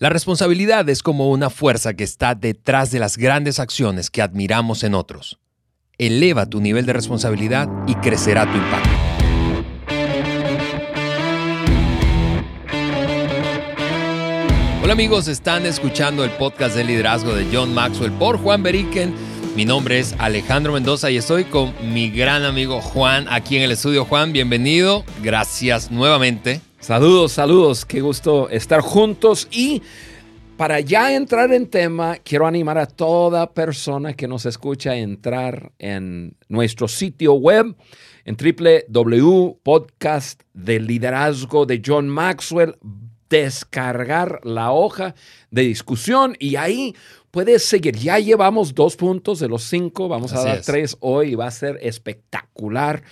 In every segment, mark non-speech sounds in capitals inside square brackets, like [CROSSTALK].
La responsabilidad es como una fuerza que está detrás de las grandes acciones que admiramos en otros. Eleva tu nivel de responsabilidad y crecerá tu impacto. Hola amigos, están escuchando el podcast de liderazgo de John Maxwell por Juan Beriken. Mi nombre es Alejandro Mendoza y estoy con mi gran amigo Juan aquí en el estudio. Juan, bienvenido. Gracias nuevamente. Saludos, saludos, qué gusto estar juntos y para ya entrar en tema, quiero animar a toda persona que nos escucha a entrar en nuestro sitio web en www.podcast de liderazgo de John Maxwell, descargar la hoja de discusión y ahí puedes seguir. Ya llevamos dos puntos de los cinco, vamos a dar tres hoy y va a ser espectacular.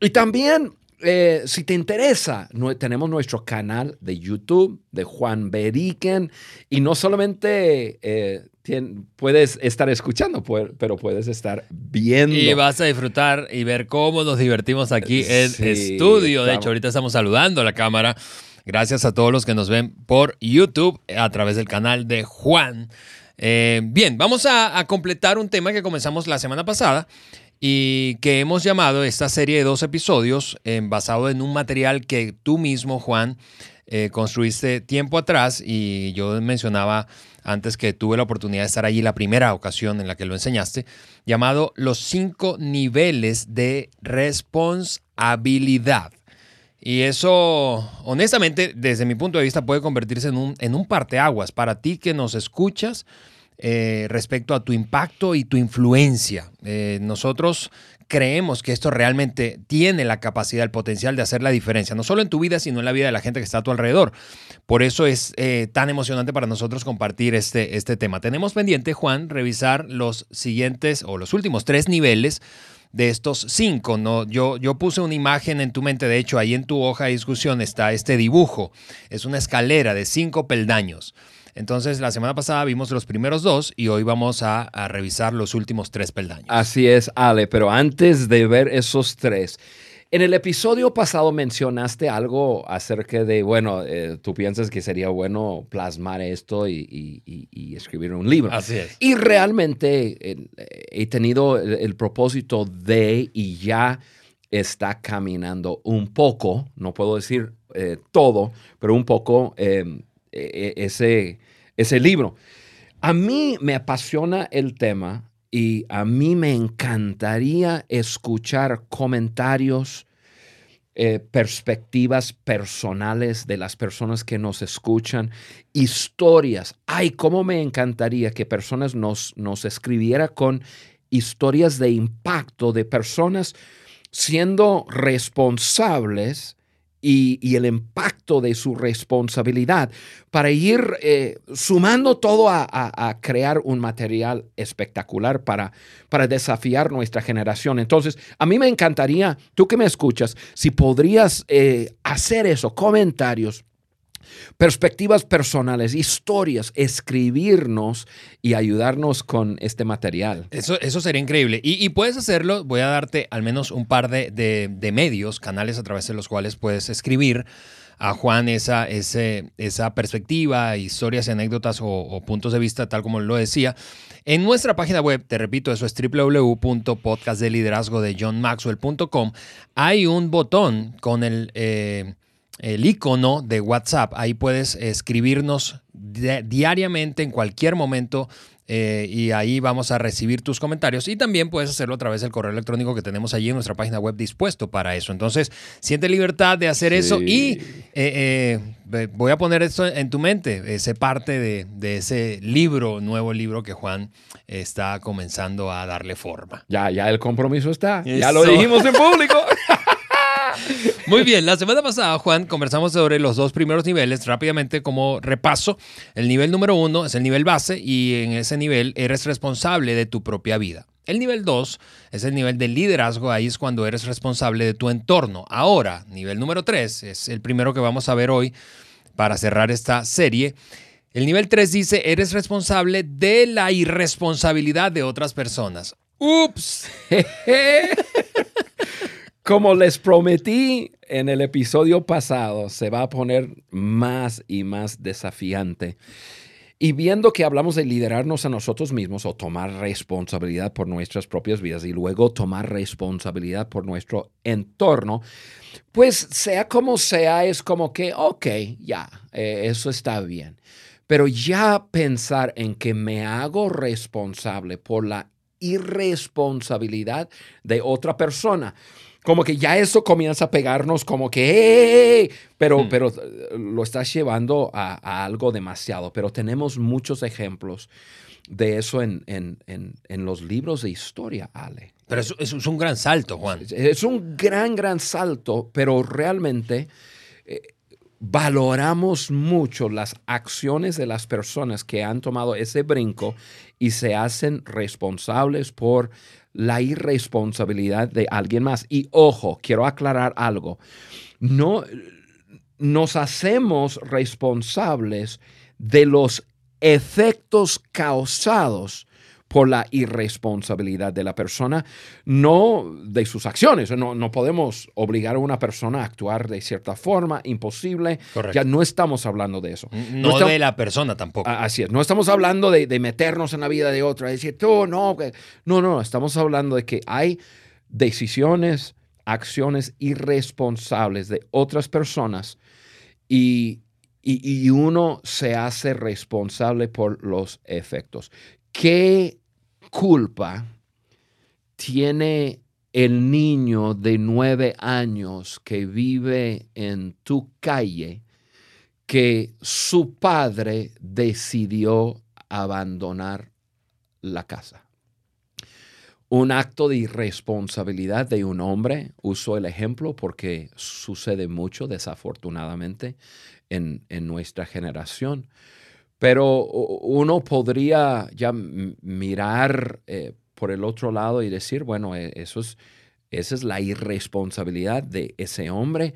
Y también eh, si te interesa, tenemos nuestro canal de YouTube de Juan Beriken y no solamente eh, puedes estar escuchando, pero puedes estar viendo. Y vas a disfrutar y ver cómo nos divertimos aquí en estudio. De hecho, ahorita estamos saludando a la cámara. Gracias a todos los que nos ven por YouTube a través del canal de Juan. Eh, bien, vamos a completar un tema que comenzamos la semana pasada y que hemos llamado esta serie de dos episodios eh, basado en un material que tú mismo, Juan, eh, construiste tiempo atrás y yo mencionaba antes que tuve la oportunidad de estar allí la primera ocasión en la que lo enseñaste, llamado Los cinco niveles de responsabilidad. Y eso, honestamente, desde mi punto de vista, puede convertirse en un, en un parteaguas para ti que nos escuchas eh, respecto a tu impacto y tu influencia. Eh, nosotros creemos que esto realmente tiene la capacidad, el potencial de hacer la diferencia, no solo en tu vida, sino en la vida de la gente que está a tu alrededor. Por eso es eh, tan emocionante para nosotros compartir este, este tema. Tenemos pendiente, Juan, revisar los siguientes o los últimos tres niveles de estos cinco. ¿no? Yo, yo puse una imagen en tu mente, de hecho, ahí en tu hoja de discusión está este dibujo. Es una escalera de cinco peldaños. Entonces, la semana pasada vimos los primeros dos y hoy vamos a, revisar los últimos tres peldaños. Así es, Ale, pero antes de ver esos tres, en el episodio pasado mencionaste algo acerca de, bueno, eh, tú piensas que sería bueno plasmar esto y, escribir un libro. Así es. Y realmente eh, he tenido el, propósito de y ya está caminando un poco, no puedo decir eh, todo, pero un poco e, e, ese ese libro. A mí me apasiona el tema y a mí me encantaría escuchar comentarios, eh, perspectivas personales de las personas que nos escuchan, historias. Ay, cómo me encantaría que personas nos, nos escribieran con historias de impacto de personas siendo responsables y, el impacto de su responsabilidad para ir eh, sumando todo a, crear un material espectacular para, para desafiar nuestra generación. Entonces, a mí me encantaría, tú que me escuchas, si podrías eh, hacer eso, comentarios perspectivas personales, historias, escribirnos y ayudarnos con este material. Eso, eso sería increíble. Y, puedes hacerlo, voy a darte al menos un par de, medios, canales a través de los cuales puedes escribir a Juan esa, esa perspectiva, historias, anécdotas o, puntos de vista, tal como lo decía. En nuestra página web, te repito, eso es www.podcastdeliderazgo de johnmaxwell.com, hay un botón con el... Eh, el icono de WhatsApp. Ahí puedes escribirnos diariamente en cualquier momento eh, y ahí vamos a recibir tus comentarios y también puedes hacerlo a través del correo electrónico que tenemos allí en nuestra página web dispuesto para eso. Entonces, siente libertad de hacer eso y eh, eh, voy a poner esto en tu mente, ese parte de, ese libro, nuevo libro que Juan está comenzando a darle forma. Ya, ya el compromiso está. Ya lo dijimos en público. [LAUGHS] Muy bien, la semana pasada, Juan, conversamos sobre los dos primeros niveles rápidamente como repaso. El nivel número uno es el nivel base y en ese nivel eres responsable de tu propia vida. El nivel 2 es el nivel de liderazgo, ahí es cuando eres responsable de tu entorno. Ahora, nivel número 3 es el primero que vamos a ver hoy para cerrar esta serie. El nivel 3 dice, eres responsable de la irresponsabilidad de otras personas. ¡Ups! [LAUGHS] como les prometí en el episodio pasado, se va a poner más y más desafiante. Y viendo que hablamos de liderarnos a nosotros mismos o tomar responsabilidad por nuestras propias vidas y luego tomar responsabilidad por nuestro entorno, pues sea como sea, es como que, ok, ya, eh, eso está bien. Pero ya pensar en que me hago responsable por la irresponsabilidad de otra persona como que ya eso comienza a pegarnos como que, pero, hmm. pero eh, lo estás llevando a, algo demasiado. Pero tenemos muchos ejemplos de eso en, los libros de historia, Ale. Pero eso, es un gran salto, Juan. Es un gran, gran salto, pero realmente eh, valoramos mucho las acciones de las personas que han tomado ese brinco y se hacen responsables por la irresponsabilidad de alguien más. Y ojo, quiero aclarar algo. No nos hacemos responsables de los efectos causados por la irresponsabilidad de la persona, no de sus acciones. No, no podemos obligar a una persona a actuar de cierta forma, imposible. Ya no estamos hablando de eso. No, de la persona tampoco. Así es, no estamos hablando de, de meternos en la vida de otra, decir, tú, no, no, no, estamos hablando de que hay decisiones, acciones irresponsables de otras personas y, y, y, uno se hace responsable por los efectos. ¿Qué culpa tiene el niño de nueve años que vive en tu calle que su padre decidió abandonar la casa? Un acto de irresponsabilidad de un hombre, uso el ejemplo porque sucede mucho desafortunadamente en, en nuestra generación. Pero uno podría ya mirar eh, por el otro lado y decir, bueno, e, eso es, esa es la irresponsabilidad de ese hombre.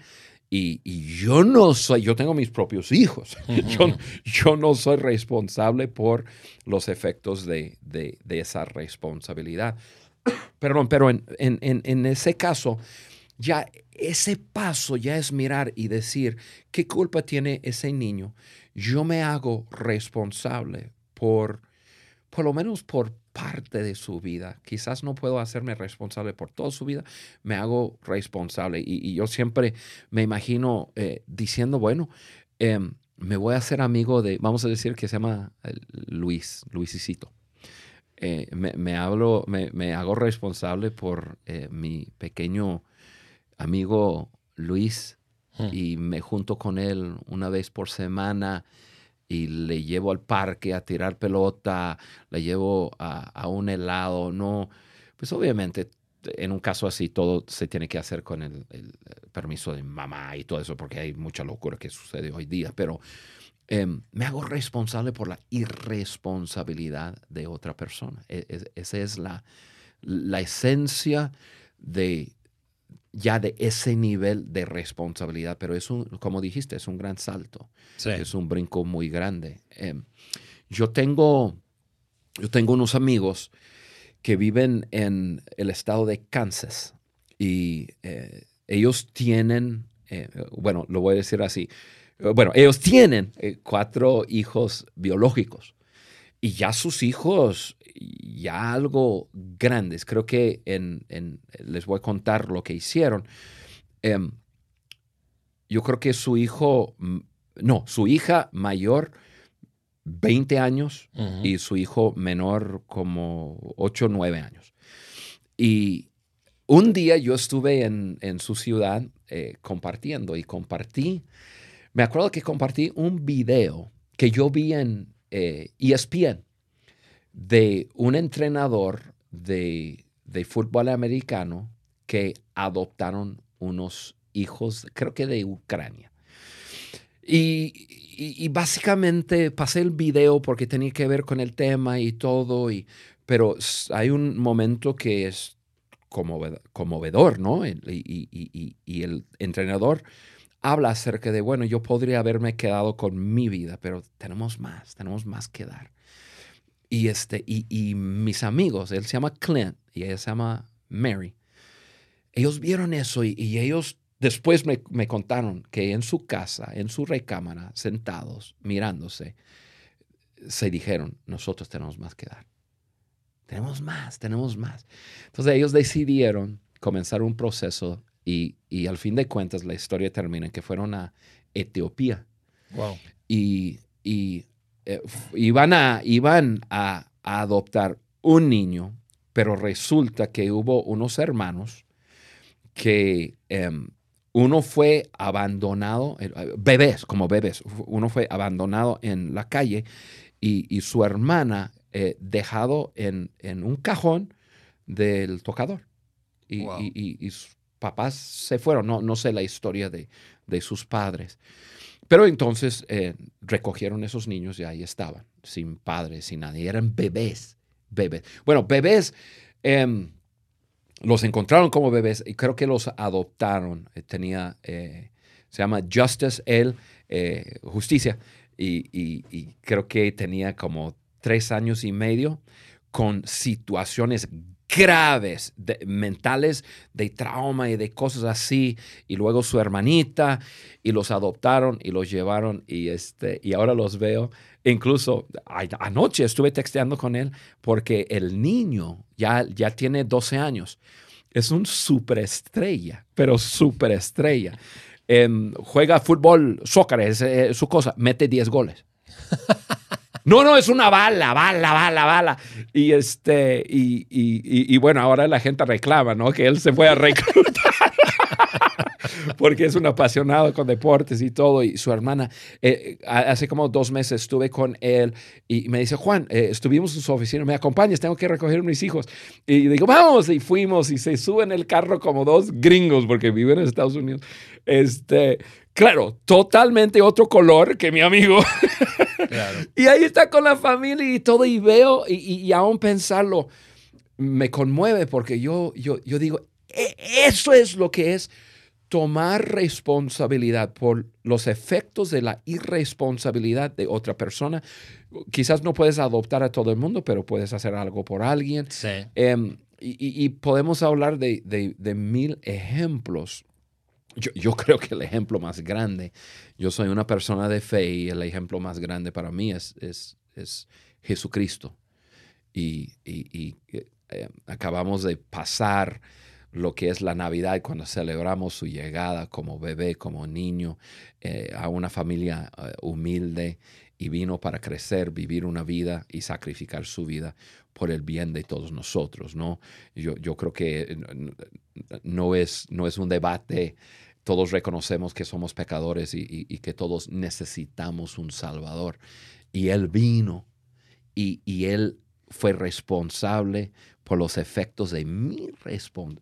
Y, yo no soy, yo tengo mis propios hijos. [LAUGHS] yo, no soy responsable por los efectos de, esa responsabilidad. Perdón, pero en, en ese caso, ya ese paso ya es mirar y decir, ¿qué culpa tiene ese niño? Yo me hago responsable por, por lo menos por parte de su vida. Quizás no puedo hacerme responsable por toda su vida, me hago responsable. Y, yo siempre me imagino eh, diciendo, bueno, em, me voy a hacer amigo de, vamos a decir que se llama eh, Luis, Luisicito. Eh, me, hablo, me, me, hago responsable por mi pequeño amigo Luis Hmm. y me junto con él una vez por semana y le llevo al parque a tirar pelota, le llevo a, un helado, no, pues obviamente en un caso así todo se tiene que hacer con el, permiso de mamá y todo eso, porque hay mucha locura que sucede hoy día, pero em, me hago responsable por la irresponsabilidad de otra persona. E, e, esa es la, la esencia de ya de ese nivel de responsabilidad, pero es un, como dijiste, es un gran salto, es un brinco muy grande. Em, yo, tengo, yo tengo unos amigos que viven en el estado de Kansas y eh, ellos tienen, eh, bueno, lo voy a decir así, bueno, ellos tienen eh, cuatro hijos biológicos y ya sus hijos ya algo grandes. Creo que en, les voy a contar lo que hicieron. Em, yo creo que su hijo, no, su hija mayor, 20 años, y su hijo menor como 8 o 9 años. Y un día yo estuve en, su ciudad eh, compartiendo y compartí, me acuerdo que compartí un video que yo vi en ESPN eh, e de un entrenador de, fútbol americano que adoptaron unos hijos, creo que de Ucrania. Y, básicamente pasé el video porque tenía que ver con el tema y todo, y, pero hay un momento que es conmovedor, ¿no? Y, y, el entrenador habla acerca de, bueno, yo podría haberme quedado con mi vida, pero tenemos más, tenemos más que dar. Y, este, y, mis amigos, él se llama Clint y ella se llama Mary. ellos vieron eso y, y ellos después me, me, contaron que en su casa, en su recámara, sentados, mirándose, se dijeron, nosotros tenemos más que dar. Tenemos más, tenemos más. Entonces ellos decidieron comenzar un proceso y, y al fin de cuentas la historia termina en que fueron a Etiopía. Wow. Y, y eh, iban, a, iban a, a, adoptar un niño, pero resulta que hubo unos hermanos que eh, uno fue abandonado, eh, bebés, como bebés, uno fue abandonado en la calle y, y su hermana eh, dejado en, en, un cajón del tocador. Y, wow. y, y, sus papás se fueron, no, no sé la historia de, de sus padres. Pero entonces eh, recogieron esos niños y ahí estaban, sin padres, sin nadie. Eran bebés, bebés. Bueno, bebés eh, los encontraron como bebés y creo que los adoptaron. Eh, tenía, eh, se llama Justice eh, Justicia, y, y, y, creo que tenía como tres años y medio con situaciones graves de, mentales de trauma y de cosas así. Y luego su hermanita y los adoptaron y los llevaron y este y ahora los veo. Incluso anoche estuve texteando con él porque el niño ya ya tiene 12 años. Es un superestrella pero superestrella. Eh, juega fútbol soccer es, es su cosa mete 10 goles [LAUGHS] No, no, es una bala, bala, bala, bala. Y este, y, y, y, bueno, ahora la gente reclama, ¿no? Que él se fue a reclutar. [LAUGHS] Porque es un apasionado con deportes y todo. Y su hermana, eh, hace como dos meses estuve con él y me dice, Juan, eh, estuvimos en su oficina, me acompañas, tengo que recoger a mis hijos. Y digo, vamos, y fuimos y se suben el carro como dos gringos porque viven en Estados Unidos. Este, claro, totalmente otro color que mi amigo. [LAUGHS] Claro. [LAUGHS] Y ahí está con la familia y todo, y veo, y, y, y aún pensarlo, me conmueve porque yo, yo, yo digo, e eso es lo que es tomar responsabilidad por los efectos de la irresponsabilidad de otra persona. Quizás no puedes adoptar a todo el mundo, pero puedes hacer algo por alguien. Sí. Um, y, y, podemos hablar de, de, de mil ejemplos yo, [LAUGHS] creo que el ejemplo más grande, yo soy una persona de fe y el ejemplo más grande para mí es, es, es Jesucristo. Y, y eh, acabamos de pasar lo que es la Navidad cuando celebramos su llegada como bebé, como niño, eh, a una familia humilde y vino para crecer, vivir una vida y sacrificar su vida por el bien de todos nosotros, ¿no? Yo, yo creo que no es, no es un debate, todos reconocemos que somos pecadores y, y, y que todos necesitamos un Salvador. Y Él vino y, y Él fue responsable por los efectos de mi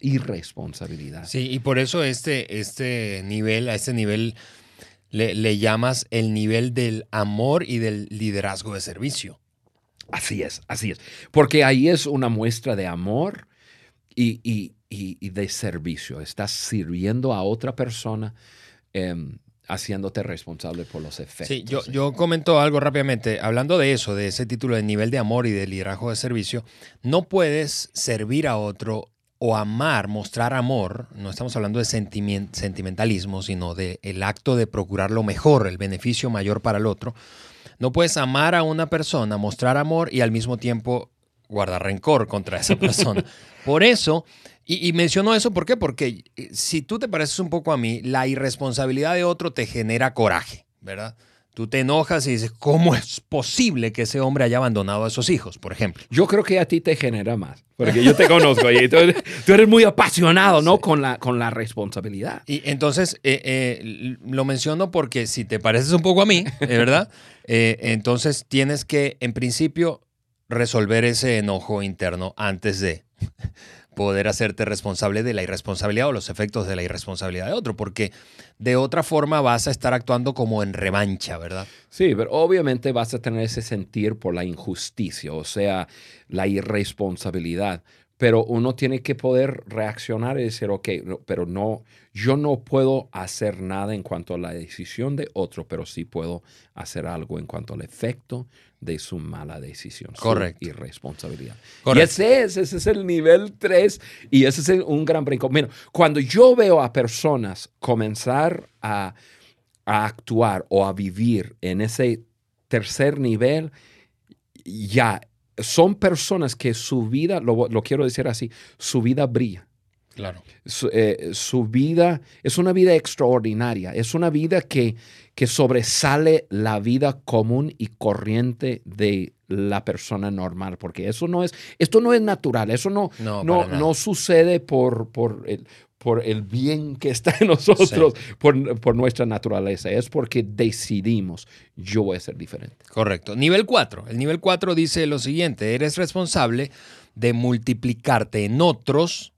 irresponsabilidad. Sí, y por eso este, este nivel, a este nivel le, le, llamas el nivel del amor y del liderazgo de servicio. Así es, así es. Porque ahí es una muestra de amor y, y, y, y de servicio. Estás sirviendo a otra persona. Eh, haciéndote responsable por los efectos. Sí, yo, yo comento algo rápidamente. Hablando de eso, de ese título de nivel de amor y de liderazgo de servicio, no puedes servir a otro o amar, mostrar amor, no estamos hablando de sentiment sentimentalismo, sino de el acto de procurar lo mejor, el beneficio mayor para el otro. No puedes amar a una persona, mostrar amor y al mismo tiempo guardar rencor contra esa [LAUGHS] persona. Por eso, y, y, menciono eso, ¿por qué? Porque si tú te pareces un poco a mí, la irresponsabilidad de otro te genera coraje, ¿verdad? Tú te enojas y dices, ¿cómo es posible que ese hombre haya abandonado a esos hijos, por ejemplo? Yo creo que a ti te genera más, porque yo te conozco y tú, tú, eres muy apasionado, ¿no? Sí. Con, la, con la responsabilidad. Y entonces, eh, eh, lo menciono porque si te pareces un poco a mí, ¿verdad? [LAUGHS] eh, entonces tienes que, en principio, resolver ese enojo interno antes de poder hacerte responsable de la irresponsabilidad o los efectos de la irresponsabilidad de otro, porque de otra forma vas a estar actuando como en revancha, ¿verdad? Sí, pero obviamente vas a tener ese sentir por la injusticia, o sea, la irresponsabilidad, pero uno tiene que poder reaccionar y decir, ok, pero no, yo no puedo hacer nada en cuanto a la decisión de otro, pero sí puedo hacer algo en cuanto al efecto de su mala decisión. Correcto. Su irresponsabilidad. Correcto. Y ese es, ese es el nivel 3 y ese es un gran brinco. Mira, cuando yo veo a personas comenzar a, a actuar o a vivir en ese tercer nivel, ya son personas que su vida, lo, lo quiero decir así, su vida brilla. Claro. Su, eh, su, vida es una vida extraordinaria, es una vida que, que sobresale la vida común y corriente de la persona normal, porque eso no es, esto no es natural, eso no, No, no sucede por, por, el, por el bien que está en nosotros, por, por nuestra naturaleza, es porque decidimos, yo voy a ser diferente. Correcto. Nivel 4. El nivel 4 dice lo siguiente, eres responsable de multiplicarte en otros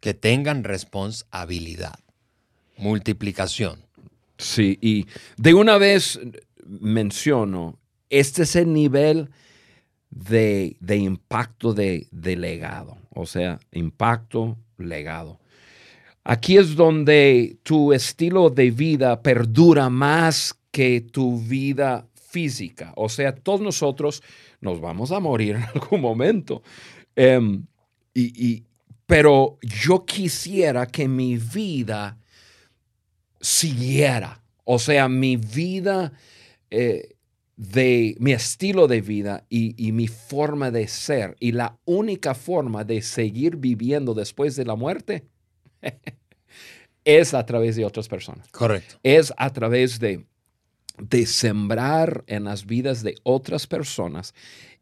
que tengan responsabilidad. Multiplicación. Sí, y de una vez menciono, este es el nivel de, de impacto de, de legado, o sea, impacto, legado. Aquí es donde tu estilo de vida perdura más que tu vida física. O sea, todos nosotros nos vamos a morir [LAUGHS] en algún momento. Em, y, y- pero yo quisiera que mi vida siguiera. O sea, mi vida, eh, de mi estilo de vida y, y mi forma de ser. Y la única forma de seguir viviendo después de la muerte [LAUGHS] es a través de otras personas Correcto. es a través de, de sembrar en las vidas de otras personas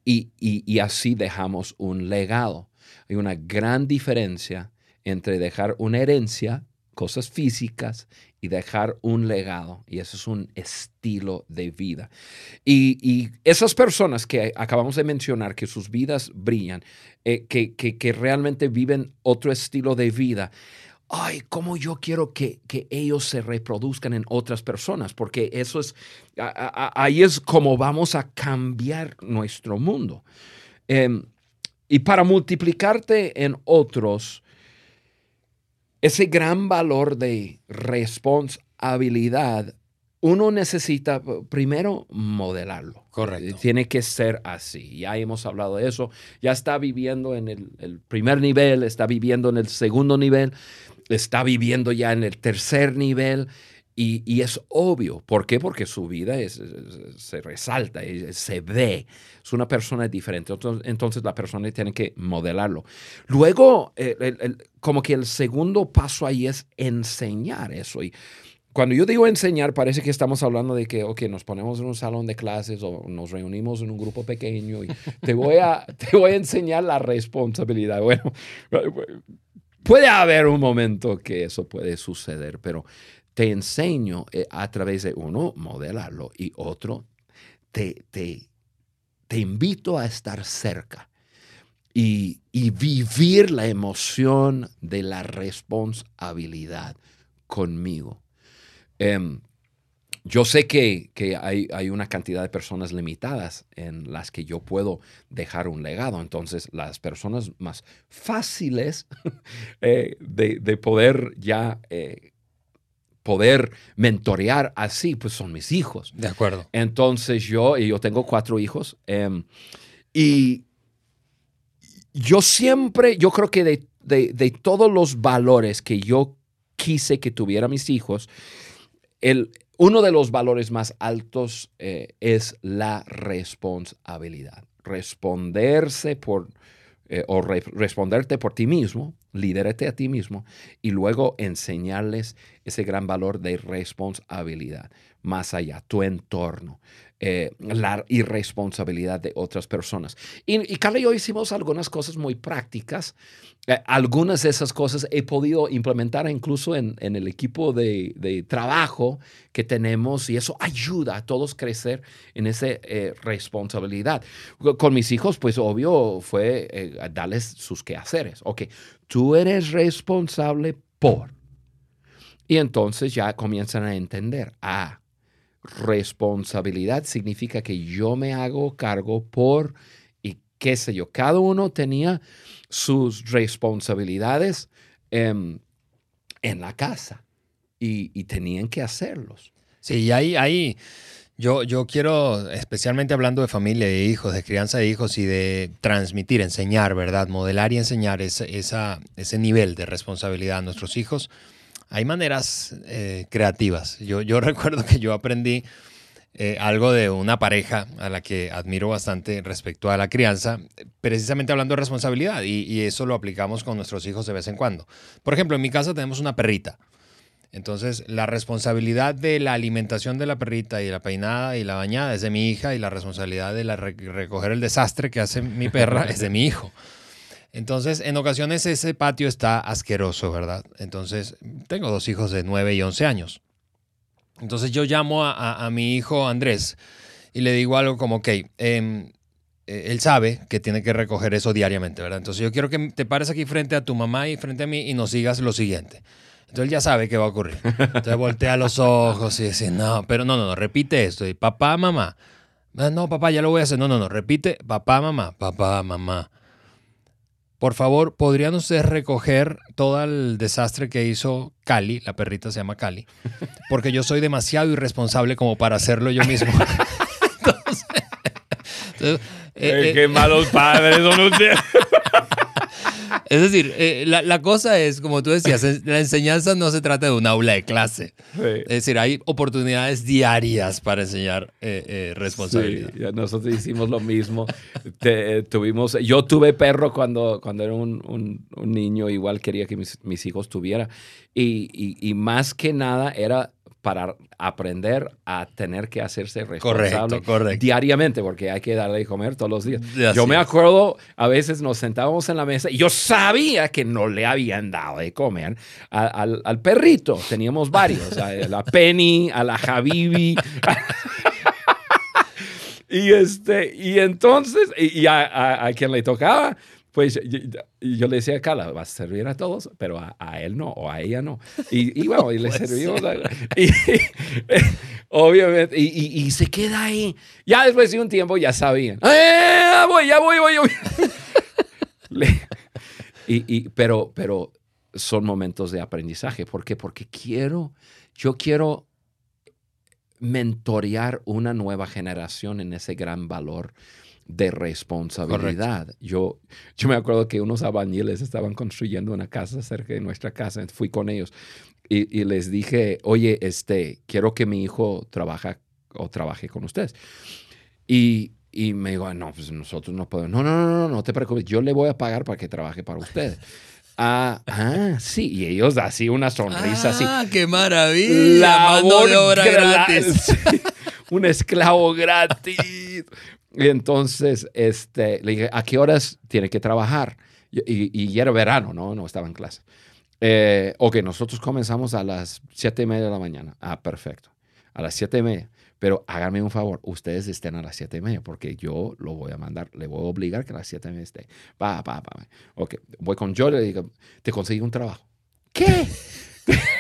y, y- y así dejamos un legado. Hay una gran diferencia entre dejar una herencia, cosas físicas, y dejar un legado. Y eso es un estilo de vida. Y, y esas personas que acabamos de mencionar, que sus vidas brillan, eh, que, que- realmente viven otro estilo de vida, ay, cómo yo quiero que, que ellos se reproduzcan en otras personas, porque eso es, ahí es como vamos a cambiar nuestro mundo. Em, y para multiplicarte en otros, ese gran valor de responsabilidad, uno necesita primero modelarlo. Correcto. Tiene que ser así. Ya hemos hablado de eso. Ya está viviendo en el, el primer nivel, está viviendo en el segundo nivel, está viviendo ya en el tercer nivel. Y, y es obvio. ¿Por qué? Porque su vida es- es- se resalta, es- se ve. Es una persona diferente. Entonces, la persona tiene que modelarlo. Luego, eh, el- el- como que el segundo paso ahí es enseñar eso. Y cuando yo digo enseñar, parece que estamos hablando de que, ok, nos ponemos en un salón de clases o nos reunimos en un grupo pequeño y te voy a, [LAUGHS] te voy a enseñar la responsabilidad. Bueno, [LAUGHS] puede haber un momento que eso puede suceder, pero te enseño eh, a través de uno, modelarlo y otro, te, te, te invito a estar cerca y, y vivir la emoción de la responsabilidad conmigo. Em, yo sé que, que hay, hay una cantidad de personas limitadas en las que yo puedo dejar un legado. Entonces, las personas más fáciles [LAUGHS] eh, de, de poder ya eh, poder mentorear así, pues son mis hijos. De acuerdo. Entonces yo, y yo tengo cuatro hijos, em, y yo siempre, yo creo que de, de- de todos los valores que yo quise que tuviera mis hijos, el, uno de los valores más altos eh, es la responsabilidad. Responderse por, eh, o re- responderte por ti mismo, lidérate a ti mismo y luego enseñarles ese gran valor de responsabilidad más allá, tu entorno, eh, la irresponsabilidad de otras personas. Y, y y yo hicimos algunas cosas muy prácticas. Eh, algunas de esas cosas he podido implementar incluso en, en el equipo de, de trabajo que tenemos y eso ayuda a todos crecer en esa eh, responsabilidad. Con mis hijos, pues obvio fue darles sus quehaceres. Ok, tú eres responsable por. Y entonces ya comienzan a entender, ah, responsabilidad significa que yo me hago cargo por y qué sé yo. Cada uno tenía sus responsabilidades em, en la casa y, tenían que hacerlos. Sí, y ahí, ahí yo, yo quiero, especialmente hablando de familia, de hijos, de crianza de hijos y de transmitir, enseñar, ¿verdad? Modelar y enseñar ese, nivel de responsabilidad a nuestros hijos. Hay maneras eh, creativas. Yo, yo [LAUGHS] recuerdo que yo aprendí eh, algo de una pareja a la que admiro bastante respecto a la crianza, precisamente hablando de responsabilidad, y, eso lo aplicamos con nuestros hijos de vez en cuando. Por ejemplo, en mi casa tenemos una perrita. Entonces, la responsabilidad de la alimentación de la perrita y la peinada y la bañada es de mi hija y la responsabilidad de recoger el desastre que hace mi perra es de mi hijo. Entonces, en ocasiones ese patio está asqueroso, ¿verdad? Entonces, tengo dos hijos de 9 y 11 años. Entonces, yo llamo a, mi hijo Andrés y le digo algo como, ok, eh, él sabe que tiene que recoger eso diariamente, ¿verdad? Entonces, yo quiero que te pares aquí frente a tu mamá y frente a mí y nos sigas lo siguiente. Entonces él ya sabe qué va a ocurrir. Entonces voltea los ojos y dice, no, pero no, no, no, repite esto. Y papá, mamá. Ah, no, papá, ya lo voy a hacer. No, no, no, repite, papá, mamá, papá, mamá. Por favor, ¿podrían ustedes recoger todo el desastre que hizo Cali? La perrita se llama Cali. Porque yo soy demasiado irresponsable como para hacerlo yo mismo. [LAUGHS] entonces, eh, qué malos padres son ustedes. [LAUGHS] Es decir, eh, la, cosa es, como tú decías, la enseñanza no se trata de un aula de clase. Es decir, hay oportunidades diarias para enseñar eh, eh, responsabilidad. Sí, nosotros hicimos lo mismo. tuvimos, yo tuve perro cuando, cuando era un, niño, igual quería que mis, hijos tuvieran. y, más que nada era para aprender a tener que hacerse responsable diariamente, porque hay que darle de comer todos los días. yo me acuerdo, a veces nos sentábamos en la mesa y yo sabía que no le habían dado de comer al, perrito. Teníamos varios, a la [LAUGHS] Penny, a la Habibi. [LAUGHS] y, este, y entonces, y, a, a quien le tocaba, pues yo, le decía a Carla, vas a servir a todos, pero a, él no, o a ella no. Y, [LAUGHS] bueno, y le servimos. [LAUGHS] y, obviamente, y, se queda ahí. Ya después de un tiempo ya sabían. ¡Eh, voy, ya voy, voy, voy! [LAUGHS] y, pero, pero son momentos de aprendizaje. ¿Por qué? Porque quiero, yo quiero mentorear una nueva generación en ese gran valor de responsabilidad. Yo, yo me acuerdo que unos albañiles estaban construyendo una casa cerca de nuestra casa, fui con ellos y, les dije, oye, este, quiero que mi hijo trabaje o trabaje con ustedes. Y, y me dijo, no, pues nosotros no podemos. No, no, no, no, no te preocupes, yo le voy a pagar para que trabaje para ustedes. [LAUGHS] Ah, ah, sí, y ellos así una sonrisa así. Ah, qué maravilla. La mano de obra gratis. [LAUGHS] un esclavo gratis. Y entonces este, le dije, ¿a qué horas tiene que trabajar? Y, y, era verano, ¿no? No estaba en clase. Eh, ok, nosotros comenzamos a las siete y media de la mañana. Ah, perfecto. A las siete y media. Pero háganme un favor, ustedes estén a las siete y media, porque yo lo voy a mandar, le voy a obligar que a las siete y media esté. Pa, pa, pa. Ok, voy con yo, le digo, te conseguí un trabajo. ¿Qué? [LAUGHS]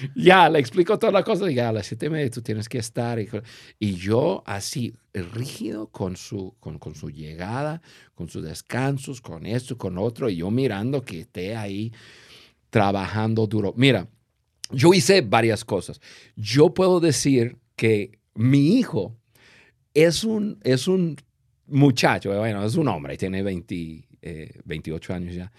[LAUGHS] ya, le explico todas las cosas. Ya a las siete y media tú tienes que estar. Y, yo así, rígido con su, con, con, su llegada, con sus descansos, con esto, con otro. Y yo mirando que esté ahí trabajando duro. Mira, yo hice varias cosas. Yo puedo decir que mi hijo es un, es un muchacho, bueno, es un hombre, tiene 20, 28 eh, años ya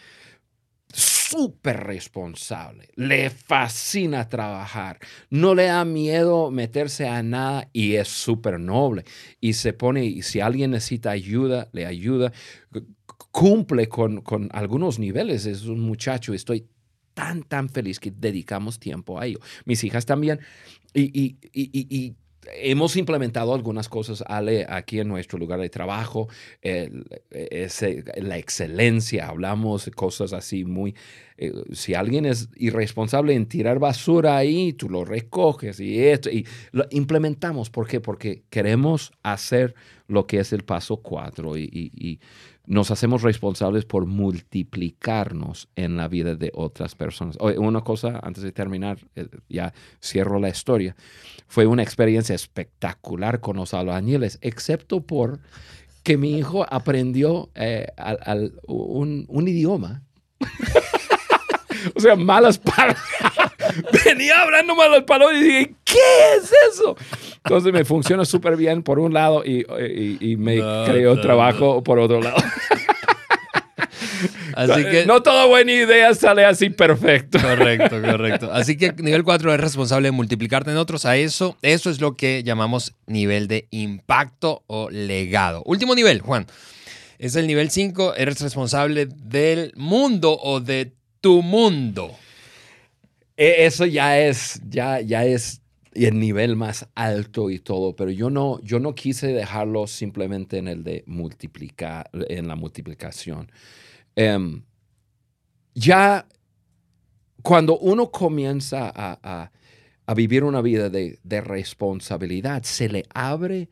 súper responsable, le fascina trabajar, no le da miedo meterse a nada y es súper noble. Y se pone, si alguien necesita ayuda, le ayuda, cumple con, con algunos niveles, es un muchacho, estoy tan, tan feliz que dedicamos tiempo a ello. Mis hijas también. Y, y, y hemos implementado algunas cosas, aquí en nuestro lugar de trabajo, la excelencia, hablamos cosas así muy... Eh, si alguien es irresponsable en tirar basura ahí, tú lo recoges y esto, y implementamos. ¿Por qué? Porque queremos hacer lo que es el paso cuatro y nos hacemos responsables por multiplicarnos en la vida de otras personas. una cosa, antes de terminar, eh, ya cierro la historia, fue una experiencia espectacular con los albañiles, excepto por que mi hijo aprendió eh, al, un, un, idioma. [LAUGHS] o sea, malas palabras. [LAUGHS] Venía hablando malas palabras y dije, ¿qué es eso? Entonces me funciona súper bien por un lado y, y, me creó trabajo por otro lado. [LAUGHS] Así que, no toda buena idea sale así perfecto. Correcto, [LAUGHS] correcto. Así que nivel 4 es responsable de multiplicarte en otros. A eso, eso es lo que llamamos nivel de impacto o legado. Último nivel, Juan. Es el nivel 5. Eres responsable del mundo o de tu mundo. E, eso ya es, ya, ya es el nivel más alto y todo, pero yo no, yo no quise dejarlo simplemente en el de multiplicar, en la multiplicación. Em, ya cuando uno comienza a, vivir una vida de, responsabilidad, se le abre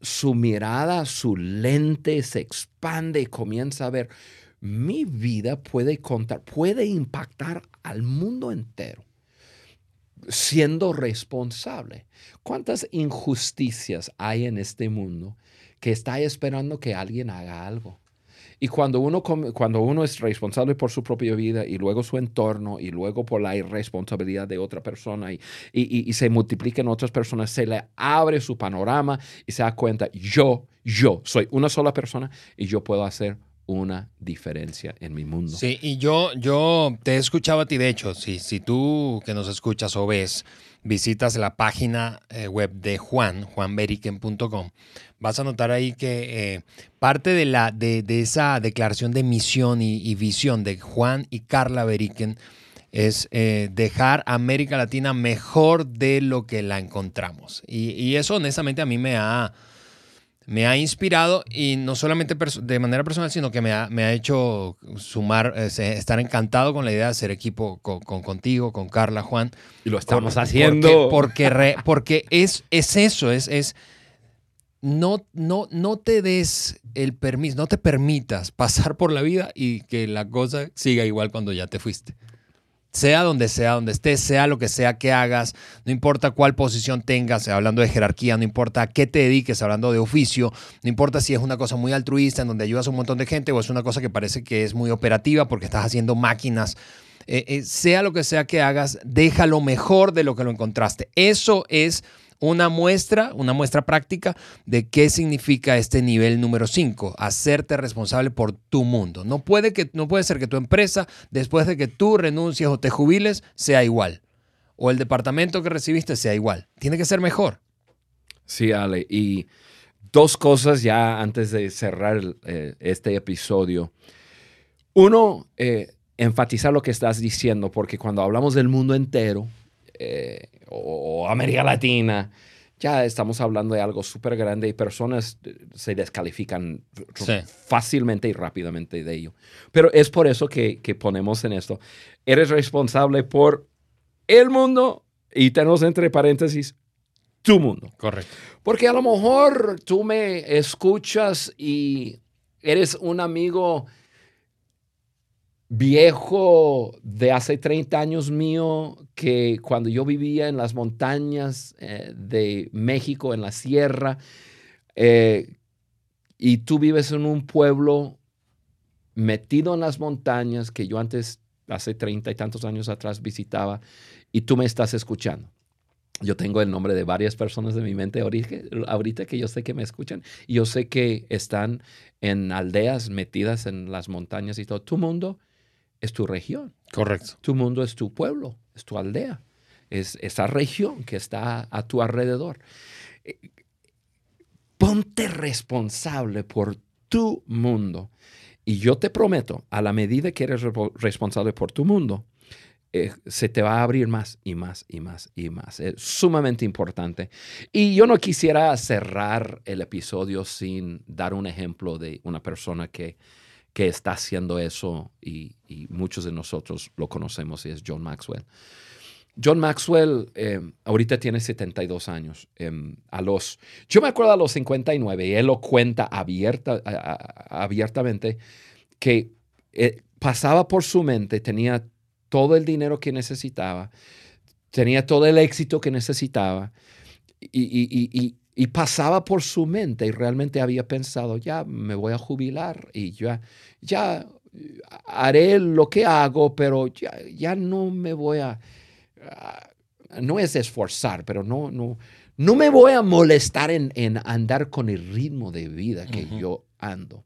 su mirada, su lente se expande y comienza a ver, mi vida puede contar, puede impactar al mundo entero siendo responsable. ¿Cuántas injusticias hay en este mundo que está esperando que alguien haga algo? Y cuando uno, cuando uno es responsable por su propia vida y luego su entorno y luego por la irresponsabilidad de otra persona y, y, se multiplica en otras personas, se le abre su panorama y se da cuenta, yo, yo soy una sola persona y yo puedo hacer una diferencia en mi mundo. Sí, y yo, yo te he escuchado a ti, de hecho, si, si tú que nos escuchas o ves, visitas la página eh, web de Juan, juanberiken.com, vas a notar ahí que eh, parte de, la, de, esa declaración de misión y, visión de Juan y Carla Beriken es eh, dejar América Latina mejor de lo que la encontramos. y eso honestamente a mí me ha me ha inspirado y no solamente de manera personal, sino que me ha, me ha hecho sumar, eh, estar encantado con la idea de hacer equipo con, contigo, con Carla, Juan. Y lo estamos haciendo. Porque, porque, es, es eso, es, es no, no, no te des el permiso, no te permitas pasar por la vida y que la cosa siga igual cuando ya te fuiste sea donde sea, donde estés, sea lo que sea que hagas, no importa cuál posición tengas, hablando de jerarquía, no importa a qué te dediques, hablando de oficio, no importa si es una cosa muy altruista en donde ayudas a un montón de gente o es una cosa que parece que es muy operativa porque estás haciendo máquinas. Eh, eh, sea lo que sea que hagas, déjalo mejor de lo que lo encontraste. Eso es una muestra, una muestra práctica de qué significa este nivel número 5, hacerte responsable por tu mundo. No puede, que, no puede ser que tu empresa, después de que tú renuncies o te jubiles, sea igual. O el departamento que recibiste sea igual. Tiene que ser mejor. Sí, Ale. Y dos cosas ya antes de cerrar eh, este episodio. Uno, eh, enfatizar lo que estás diciendo, porque cuando hablamos del mundo entero, eh, o América Latina, ya estamos hablando de algo súper grande y personas eh, se descalifican fácilmente y rápidamente de ello. Pero es por eso que, que, ponemos en esto, eres responsable por el mundo y tenemos entre paréntesis tu mundo. Correcto. Porque a lo mejor tú me escuchas y eres un amigo viejo de hace 30 años mío que cuando yo vivía en las montañas eh, de México, en la sierra, eh, y tú vives en un pueblo metido en las montañas que yo antes, hace 30 y tantos años atrás, visitaba, y tú me estás escuchando. Yo tengo el nombre de varias personas de mi mente ahorita que yo sé que me escuchan y yo sé que están en aldeas metidas en las montañas y todo. Tu mundo es tu región. Correcto. Tu mundo es tu pueblo, es tu aldea, es esa región que está a tu alrededor. Eh, ponte responsable por tu mundo. Y yo te prometo, a la medida que eres responsable por tu mundo, eh, se te va a abrir más y más y más y más. Es sumamente importante. Y yo no quisiera cerrar el episodio sin dar un ejemplo de una persona que que está haciendo eso y, muchos de nosotros lo conocemos y es John Maxwell. John Maxwell eh, ahorita tiene 72 años. Em, a los, yo me acuerdo a los 59 y él lo cuenta abierta, abiertamente que eh, pasaba por su mente, tenía todo el dinero que necesitaba, tenía todo el éxito que necesitaba y, y pasaba por su mente y realmente había pensado, ya me voy a jubilar y ya, ya haré lo que hago, pero ya, ya no me voy a, no es esforzar, pero no, no, no me voy a molestar en, andar con el ritmo de vida que yo ando.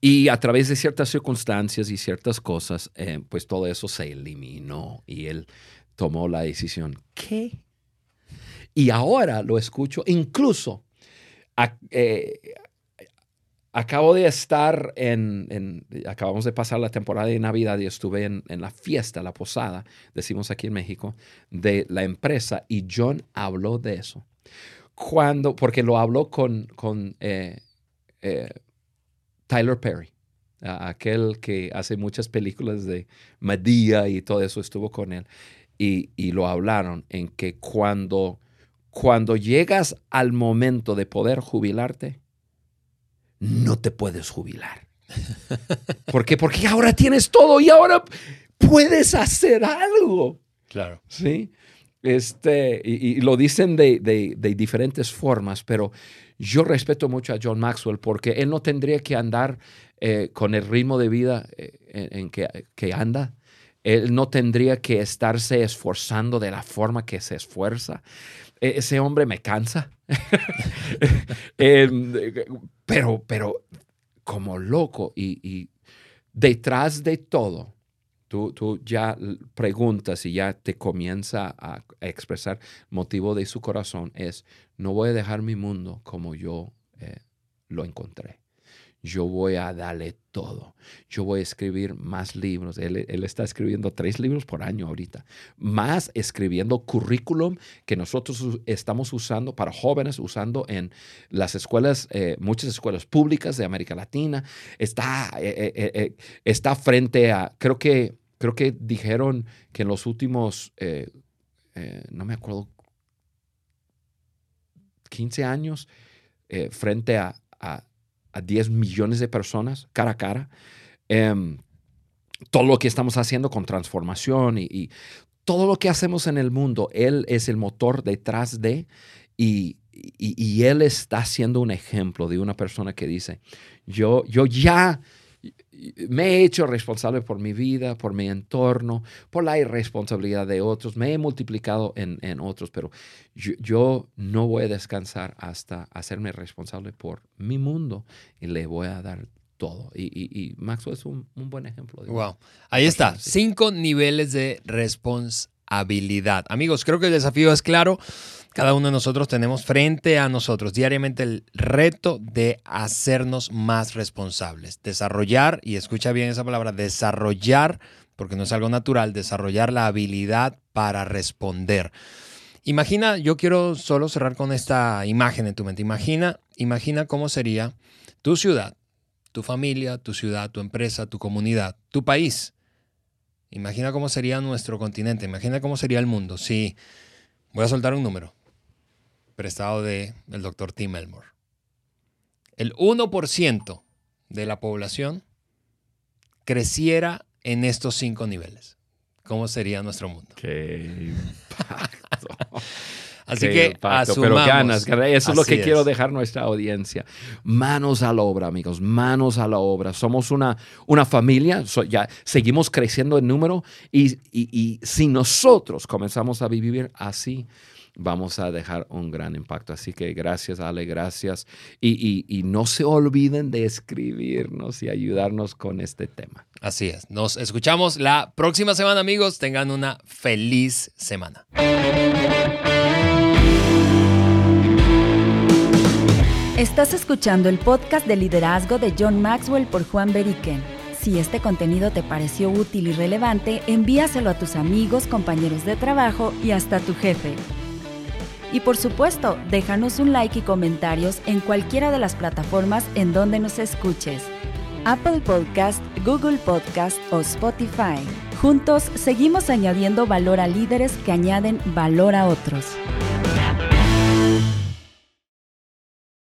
Y a través de ciertas circunstancias y ciertas cosas, eh, pues todo eso se eliminó y él tomó la decisión. ¿Qué y ahora lo escucho, incluso eh, acabo de estar en, acabamos de pasar la temporada de Navidad y estuve en, la fiesta, la posada, decimos aquí en México, de la empresa y John habló de eso. Cuando, porque lo habló con, con eh, eh, Tyler Perry, aquel que hace muchas películas de Medea y todo eso, estuvo con él. Y, y lo hablaron en que cuando cuando llegas al momento de poder jubilarte, no te puedes jubilar. [LAUGHS] ¿Por qué? Porque ahora tienes todo y ahora puedes hacer algo. Claro. Sí. Este, y, lo dicen de, diferentes formas, pero yo respeto mucho a John Maxwell porque él no tendría que andar eh, con el ritmo de vida eh, en, que, que, anda. Él no tendría que estarse esforzando de la forma que se esfuerza. E-, ese hombre me cansa. [LAUGHS] Em, pero, pero como loco y, detrás de todo, tú, tú, ya preguntas y ya te comienza a expresar motivo de su corazón es, no voy a dejar mi mundo como yo eh, lo encontré yo voy a darle todo. Yo voy a escribir más libros. Él, está escribiendo tres libros por año ahorita. Más escribiendo currículum que nosotros estamos usando para jóvenes, usando en las escuelas, eh, muchas escuelas públicas de América Latina. Está, eh, eh, está frente a, creo que, creo que dijeron que en los últimos, no me acuerdo, 15 años, frente a 10 millones de personas cara a cara. Em, todo lo que estamos haciendo con transformación y, todo lo que hacemos en el mundo, Él es el motor detrás de y, y, Él está siendo un ejemplo de una persona que dice, yo, yo ya me he hecho responsable por mi vida, por mi entorno, por la irresponsabilidad de otros, me he multiplicado en, otros, pero yo, no voy a descansar hasta hacerme responsable por mi mundo y le voy a dar todo. Y, y, Maxwell es un, buen ejemplo. wow. Ahí está, cinco niveles de responsabilidad. Amigos, creo que el desafío es claro. Cada uno de nosotros tenemos frente a nosotros diariamente el reto de hacernos más responsables, desarrollar, y escucha bien esa palabra, desarrollar, porque no es algo natural, desarrollar la habilidad para responder. Imagina, yo quiero solo cerrar con esta imagen en tu mente. Imagina, imagina cómo sería tu ciudad, tu familia, tu ciudad, tu empresa, tu comunidad, tu país. Imagina cómo sería nuestro continente, imagina cómo sería el mundo. Si voy a soltar un número prestado del el doctor Tim Elmore. El 1% de la población creciera en estos cinco niveles. ¿Cómo sería nuestro mundo? Qué impacto. [LAUGHS] Así que asumamos. Pero ganas, eso es lo que quiero dejar nuestra audiencia. Manos a la obra, amigos, manos a la obra. Somos una, una familia, ya seguimos creciendo en número y, y, y si nosotros comenzamos a vivir así, vamos a dejar un gran impacto. Así que gracias, Ale, gracias. Y, no se olviden de escribirnos y ayudarnos con este tema. Así es. Nos escuchamos la próxima semana, amigos. Tengan una feliz semana. Estás escuchando el podcast de liderazgo de John Maxwell por Juan Beriken. Si este contenido te pareció útil y relevante, envíaselo a tus amigos, compañeros de trabajo y hasta tu jefe. Y por supuesto, déjanos un like y comentarios en cualquiera de las plataformas en donde nos escuches. Apple Podcast, Google Podcast o Spotify. Juntos seguimos añadiendo valor a líderes que añaden valor a otros.